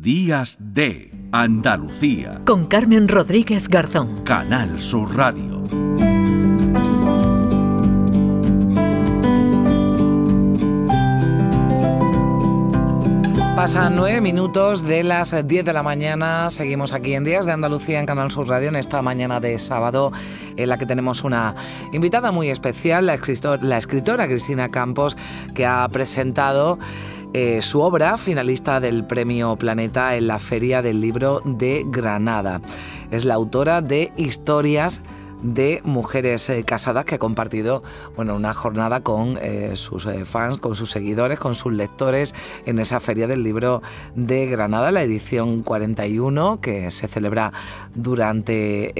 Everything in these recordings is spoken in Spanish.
Días de Andalucía. Con Carmen Rodríguez Garzón. Canal Sur Radio. Pasan nueve minutos de las diez de la mañana. Seguimos aquí en Días de Andalucía en Canal Sur Radio en esta mañana de sábado en la que tenemos una invitada muy especial, la, la escritora Cristina Campos, que ha presentado eh, su obra, finalista del Premio Planeta en la Feria del Libro de Granada. Es la autora de Historias de mujeres eh, casadas que ha compartido bueno, una jornada con eh, sus eh, fans, con sus seguidores, con sus lectores en esa feria del libro de Granada, la edición 41, que se celebra durante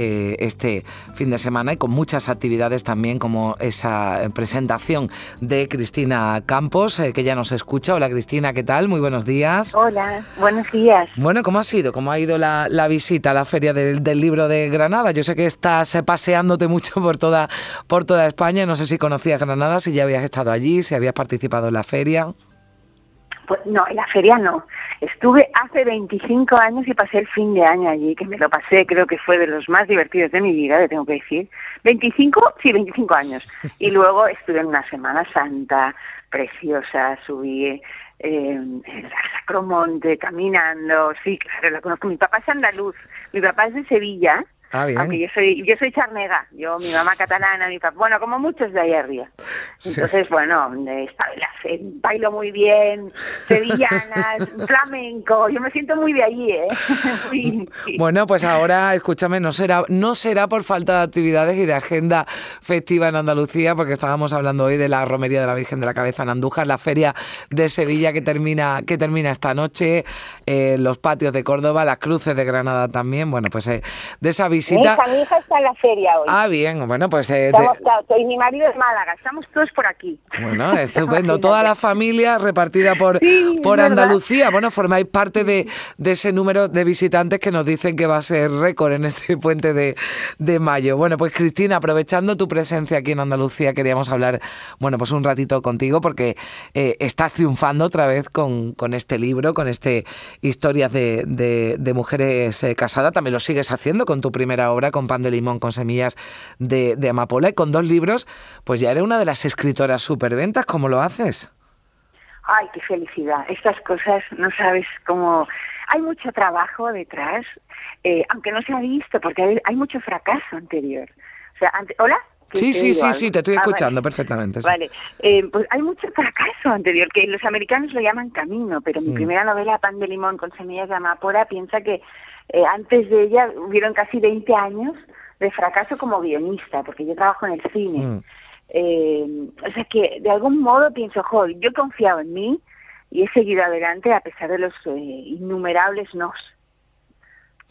este fin de semana y con muchas actividades también como esa presentación de Cristina Campos, que ya nos escucha. Hola Cristina, ¿qué tal? Muy buenos días. Hola, buenos días. Bueno, ¿cómo ha sido? ¿Cómo ha ido la, visita a la feria del, del libro de Granada? Yo sé que estás paseando paseándote mucho por toda, por toda España. No sé si conocías Granada, si ya habías estado allí, si habías participado en la feria. Pues no, en la feria no. Estuve hace 25 años y pasé el fin de año allí, que me lo pasé, creo que fue de los más divertidos de mi vida, le tengo que decir. 25, sí, 25 años. Y luego estuve en una Semana Santa preciosa, subí eh, Sacromonte caminando, sí, claro, la conozco. Mi papá es andaluz, mi papá es de Sevilla, Ah, bien. Aunque yo soy, yo soy charnega, yo, mi mamá catalana, mi papá, bueno, como muchos de ahí arriba. Entonces, bueno, bailo muy bien, sevillanas, flamenco, yo me siento muy de allí, ¿eh? Bueno, pues ahora, escúchame, no será, no será por falta de actividades y de agenda festiva en Andalucía, porque estábamos hablando hoy de la romería de la Virgen de la Cabeza en Andújar, la feria de Sevilla que termina, que termina esta noche, eh, los patios de Córdoba, las cruces de Granada también, bueno, pues eh, de esa visita. Mi hija, está en la feria hoy. Ah, bien, bueno, pues. Eh, y mi marido es Málaga, estamos todos por aquí. Bueno, estupendo. Toda la familia repartida por, por Andalucía. Bueno, formáis parte de, de, ese número de visitantes que nos dicen que va a ser récord en este puente de, de mayo. Bueno, pues Cristina, aprovechando tu presencia aquí en Andalucía, queríamos hablar, bueno, pues un ratito contigo porque eh, estás triunfando otra vez con, con este libro, con este Historias de, de, mujeres eh, casadas. También lo sigues haciendo con tu primera primera obra con pan de limón con semillas de, amapola y con dos libros, pues ya eres una de las escritoras superventas. ¿Cómo lo haces? Ay, qué felicidad. Estas cosas no sabes cómo... Hay mucho trabajo detrás, eh, aunque no se ha visto, porque hay, mucho fracaso anterior. O sea, ¿Hola? Sí, sí, sí, sí, te estoy ah, escuchando perfectamente. Vale, eh, pues hay mucho fracaso anterior, que los americanos lo llaman camino, pero mi mm. primera novela, Pan de Limón con semillas de amapola, piensa que eh, antes de ella hubieron casi 20 años de fracaso como guionista, porque yo trabajo en el cine. Mm. Eh, o sea que de algún modo pienso, joder, yo he confiado en mí y he seguido adelante a pesar de los eh, innumerables nos.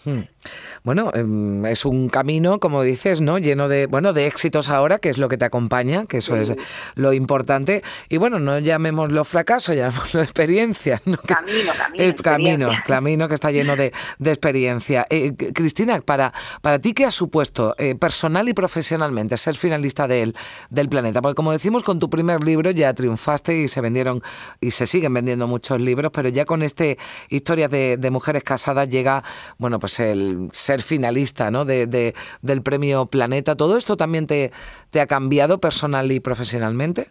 Hmm. Bueno, em, es un camino, como dices, ¿no? Lleno de, bueno, de éxitos ahora, que es lo que te acompaña, que eso es lo importante. Y bueno, no llamémoslo fracaso, llamémoslo experiencia. ¿no? Camino, camino. El camino, camino que está lleno de, experiencia. Eh, Cristina, para, para ti, ¿qué ha supuesto eh, personal y profesionalmente ser finalista del, del planeta? Porque como decimos, con tu primer libro ya triunfaste y se vendieron y se siguen vendiendo muchos libros, pero ya con este Historias de, de mujeres casadas llega, bueno, pues pues, el ser finalista ¿no? de, del premio Planeta. ¿Todo esto también te, te ha cambiado personal y profesionalmente?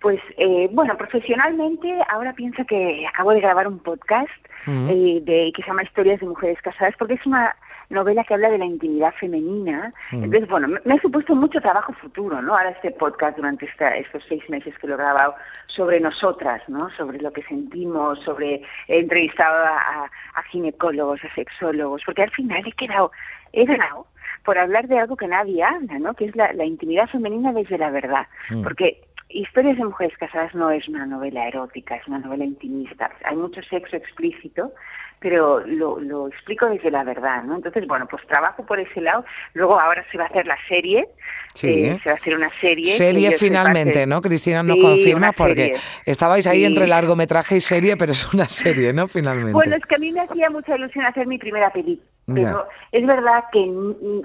Pues eh, bueno, profesionalmente ahora pienso que acabo de grabar un podcast eh, de, que se llama Historias de Mujeres Casadas, porque es una novela que habla de la intimidad femenina. Entonces, bueno, me, ha supuesto mucho trabajo futuro, ¿no? Ahora este podcast durante estos seis meses que lo he grabado sobre nosotras, ¿no? Sobre lo que sentimos, sobre he entrevistado a, ginecólogos, a sexólogos, porque al final he quedado, he ganado por hablar de algo que nadie habla, ¿no? Que es la, intimidad femenina desde la verdad. Porque Historias de mujeres casadas no es una novela erótica, es una novela intimista. Hay mucho sexo explícito, pero lo, lo explico desde la verdad, ¿no? Entonces, bueno, pues trabajo por ese lado. Luego ahora se va a hacer la serie. Sí. Eh, se va a hacer una serie. Serie finalmente, ¿no? Cristina nos confirma porque estabais ahí entre largometraje y serie, pero es una serie, ¿no? Finalmente. Bueno, es que a mí me hacía mucha ilusión hacer mi primera película. Pero es verdad que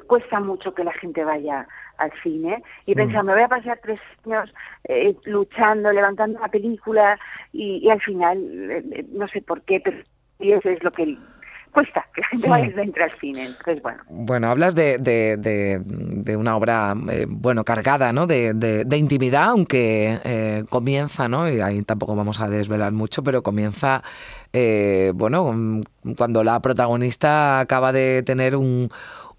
cuesta mucho que la gente vaya al cine y mm. pensaba, me voy a pasar tres años eh, luchando, levantando una película y, al final, eh, no sé por qué, pero y eso es lo que cuesta que la gente vaya entre al cine. Entonces, bueno. Bueno, hablas de, de, de, una obra, eh, bueno, cargada, ¿no? De, de intimidad, aunque eh, comienza, ¿no? Y ahí tampoco vamos a desvelar mucho, pero comienza, eh, bueno, cuando la protagonista acaba de tener un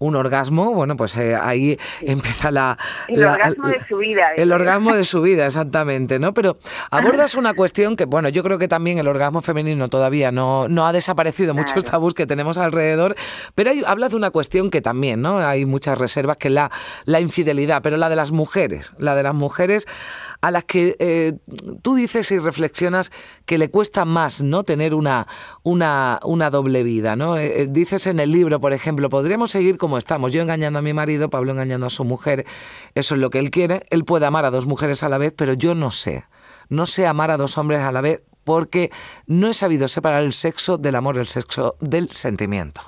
un orgasmo, bueno, pues eh, ahí empieza la... El orgasmo de su vida. El orgasmo de su vida, exactamente, ¿no? Pero abordas una cuestión que, bueno, yo creo que también el orgasmo femenino todavía no, no ha desaparecido, muchos tabús que tenemos alrededor, pero hay, hablas de una cuestión que también, ¿no? Hay muchas reservas, que es la, la infidelidad, pero la de las mujeres, la de las mujeres a las que eh, tú dices y reflexionas que le cuesta más no tener una, una, una doble vida. ¿no? Eh, dices en el libro, por ejemplo, podríamos seguir como estamos, yo engañando a mi marido, Pablo engañando a su mujer, eso es lo que él quiere, él puede amar a dos mujeres a la vez, pero yo no sé, no sé amar a dos hombres a la vez porque no he sabido separar el sexo del amor, el sexo del sentimiento.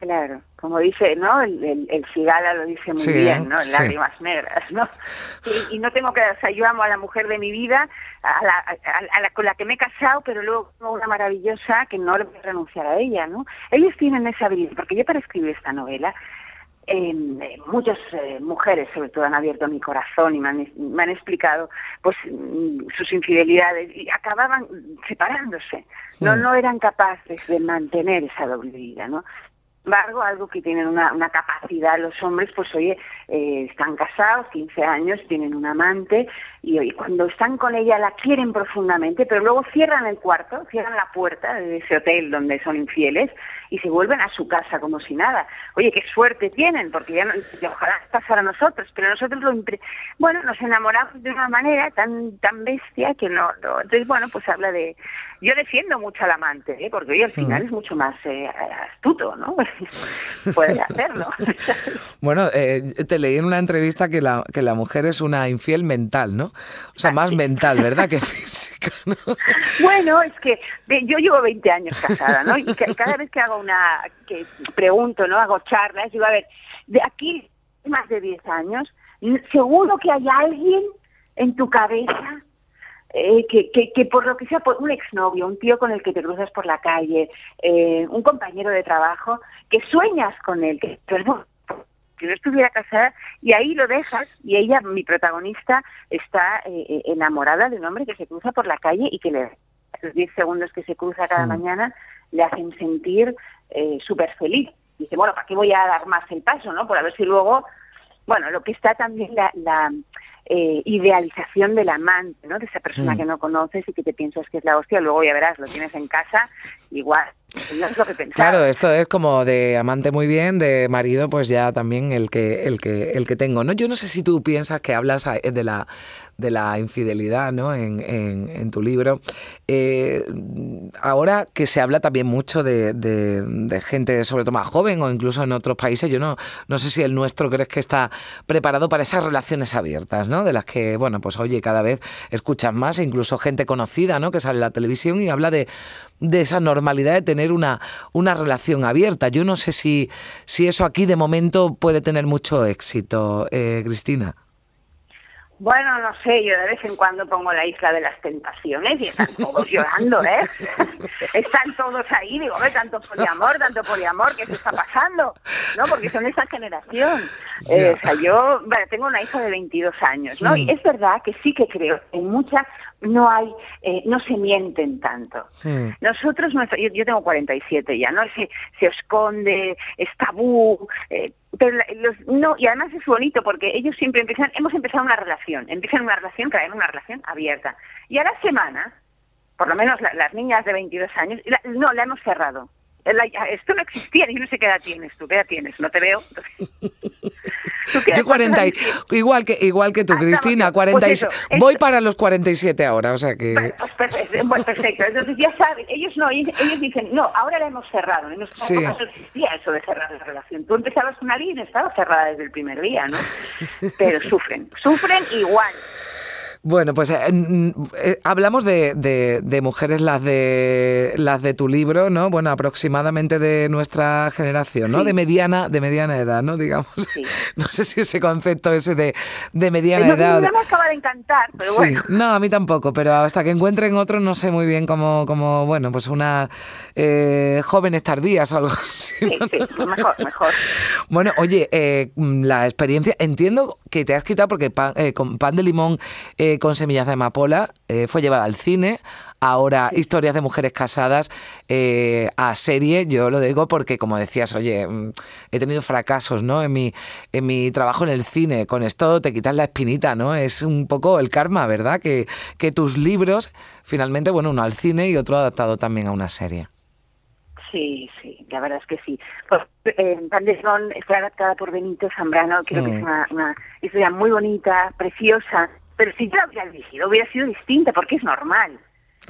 Claro, como dice, ¿no? El, el, Cigala lo dice muy bien, ¿no? Lágrimas negras, ¿no? Y, no tengo que, o sea, yo amo a la mujer de mi vida, a la, a, la con la que me he casado, pero luego una maravillosa que no le voy a renunciar a ella, ¿no? Ellos tienen esa habilidad, porque yo para escribir esta novela, em, eh, muchas eh, mujeres sobre todo han abierto mi corazón y me han, me han explicado pues mm, sus infidelidades y acababan separándose. No no eran capaces de mantener esa doble vida no embargo, algo que tienen una, una capacidad los hombres, pues oye, eh, están casados, 15 años, tienen un amante y, y, cuando están con ella la quieren profundamente, pero luego cierran el cuarto, cierran la puerta de ese hotel donde son infieles y se vuelven a su casa como si nada. Oye, qué suerte tienen, porque ya no, ojalá pasara a nosotros, pero nosotros lo bueno, nos enamoramos de una manera tan tan bestia que no, entonces bueno, pues habla de yo defiendo mucho al amante, ¿eh? porque hoy al final es mucho más eh, astuto, ¿no? Puede hacerlo. bueno, eh, te leí en una entrevista que la, que la mujer es una infiel mental, ¿no? O sea, más mental, ¿verdad? Que física, ¿no? Bueno, es que yo llevo 20 años casada, ¿no? Y cada vez que hago una, que pregunto, ¿no? Hago charlas, digo, a ver, de aquí más de 10 años, seguro que hay alguien en tu cabeza eh, que, que, que, por lo que sea, por un exnovio, un tío con el que te cruzas por la calle, eh, un compañero de trabajo, que sueñas con él, que que no estuviera casada y ahí lo dejas y ella, mi protagonista, está eh, enamorada de un hombre que se cruza por la calle y que le los 10 segundos que se cruza cada mm. mañana le hacen sentir eh, súper feliz. Dice, bueno, ¿para qué voy a dar más el paso, no? Por a ver si luego, bueno, lo que está también la, la eh, idealización del amante, ¿no? De esa persona mm. que no conoces y que te piensas que es la hostia, luego ya verás, lo tienes en casa, igual. Claro, esto es como de amante muy bien, de marido, pues ya también el que, el que, el que tengo. ¿no? Yo no sé si tú piensas que hablas de la, de la infidelidad ¿no? en, en, tu libro. Eh, ahora que se habla también mucho de, de, gente, sobre todo más joven o incluso en otros países, yo no, no sé si el nuestro crees que está preparado para esas relaciones abiertas, ¿no? de las que, bueno, pues oye, cada vez escuchas más, e incluso gente conocida ¿no? que sale en la televisión y habla de, de esa normalidad de tener una, una relación abierta. Yo no sé si, si eso aquí de momento puede tener mucho éxito, eh, Cristina. Bueno, no sé, yo de vez en cuando pongo la isla de las tentaciones y están todos llorando, ¿eh? Están todos ahí, digo, ¿eh? Tanto poliamor, tanto poliamor, ¿qué se está pasando? ¿No? Porque son esa generación. Eh, o sea, yo bueno, tengo una hija de 22 años, ¿no? Y es verdad que sí que creo en muchas no hay, eh, no se mienten tanto. Nosotros, yo, yo, tengo 47 ya, ¿no? Se, se esconde, es tabú, eh, pero los, no, y además es bonito porque ellos siempre empiezan, hemos empezado una relación, empiezan una relación, caen una relación abierta. Y a la semana, por lo menos las niñas de 22 años, no, la hemos cerrado. esto no existía, yo no sé qué edad tienes tú, qué edad tienes, no te veo. Yo 40, igual que igual que tú, Cristina, 40, pues voy para los 47 ahora, o sea que... Pues perfecto, pues perfecto, entonces ya saben, ellos no, ellos, dicen, no, ahora la hemos cerrado, no, sí. no existía eso de cerrar la relación. Tú empezabas una línea, estaba cerrada desde el primer día, ¿no? Pero sufren, sufren igual. Bueno, pues eh, eh, hablamos de, de, mujeres las de las de tu libro, ¿no? Bueno, aproximadamente de nuestra generación, ¿no? De mediana, de mediana edad, ¿no? Digamos. No sé si ese concepto ese de, de mediana edad. Me acaba de encantar, pero sí. No, a mí tampoco, pero hasta que encuentren otro no sé muy bien cómo, cómo bueno, pues una eh, jóvenes tardías o algo así. Sí, sí, mejor, mejor. Bueno, oye, eh, la experiencia, entiendo que te has quitado porque pan, con pan de limón con semillas de amapola fue llevada al cine, ahora historias de mujeres casadas eh, a serie, yo lo digo porque como decías, oye, mm, he tenido fracasos, ¿no? En mi, en mi trabajo en el cine, con esto te quitas la espinita, ¿no? Es un poco el karma, ¿verdad? Que, que tus libros, finalmente, bueno, uno al cine y otro adaptado también a una serie. Sí, sí, la verdad es que sí. Pues, eh, fue adaptada por Benito Zambrano, creo que es mm. una, una historia muy bonita, preciosa, pero si yo la hubiera dirigido hubiera sido distinta porque es normal.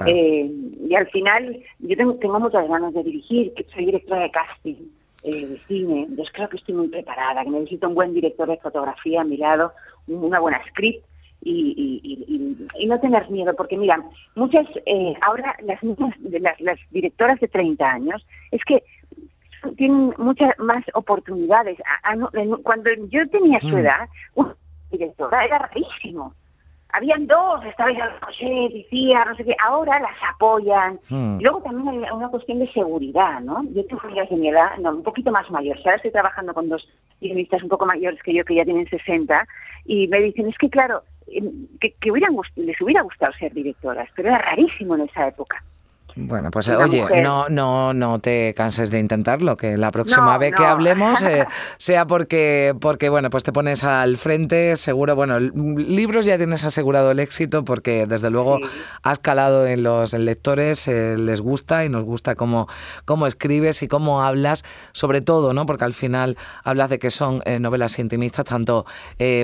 Eh, y al final, yo tengo, tengo muchas ganas de dirigir, que soy directora de casting eh, de cine, entonces creo que estoy muy preparada, que necesito un buen director de fotografía a mi lado, una buena script y, y, no tener miedo, porque mira, muchas, eh, ahora las las, las directoras de 30 años, es que tienen muchas más oportunidades. Cuando yo tenía su mm. edad, una directora era rarísimo habían dos, estaba ya José, decía, no sé qué, ahora las apoyan. Hmm. luego también hay una cuestión de seguridad, ¿no? Yo tengo amigas de mi edad, no, un poquito más mayores, ahora estoy trabajando con dos guionistas un poco mayores que yo, que ya tienen 60, y me dicen, es que claro, em, que, que hubieran, les hubiera gustado ser directoras, pero era rarísimo en esa época. Bueno, pues oye, no, no, no te canses de intentarlo, que la próxima vez que hablemos eh, sea porque, porque, bueno, pues te pones al frente, seguro, bueno, libros ya tienes asegurado el éxito porque desde luego has calado en los lectores, eh, les gusta y nos gusta cómo, cómo escribes y cómo hablas, sobre todo, ¿no? Porque al final hablas de que son eh, novelas intimistas, tanto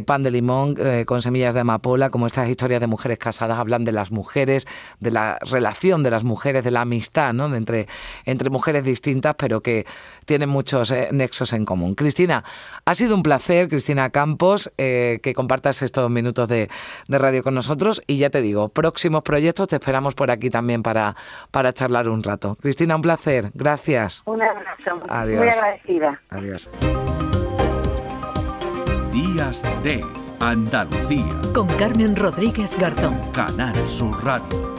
Pan de Limón con semillas de amapola como estas historias de mujeres casadas hablan de las mujeres, de la relación de las mujeres de la amistad, ¿no? entre, entre mujeres distintas, pero que tienen muchos eh, nexos en común. Cristina, ha sido un placer, Cristina Campos, eh, que compartas estos minutos de, radio con nosotros. Y ya te digo, próximos proyectos te esperamos por aquí también para, para charlar un rato. Cristina, un placer. Gracias. Un abrazo. Adiós. Muy agradecida. Adiós. Días de Andalucía. Con Carmen Rodríguez Garzón. Canal Sur Radio.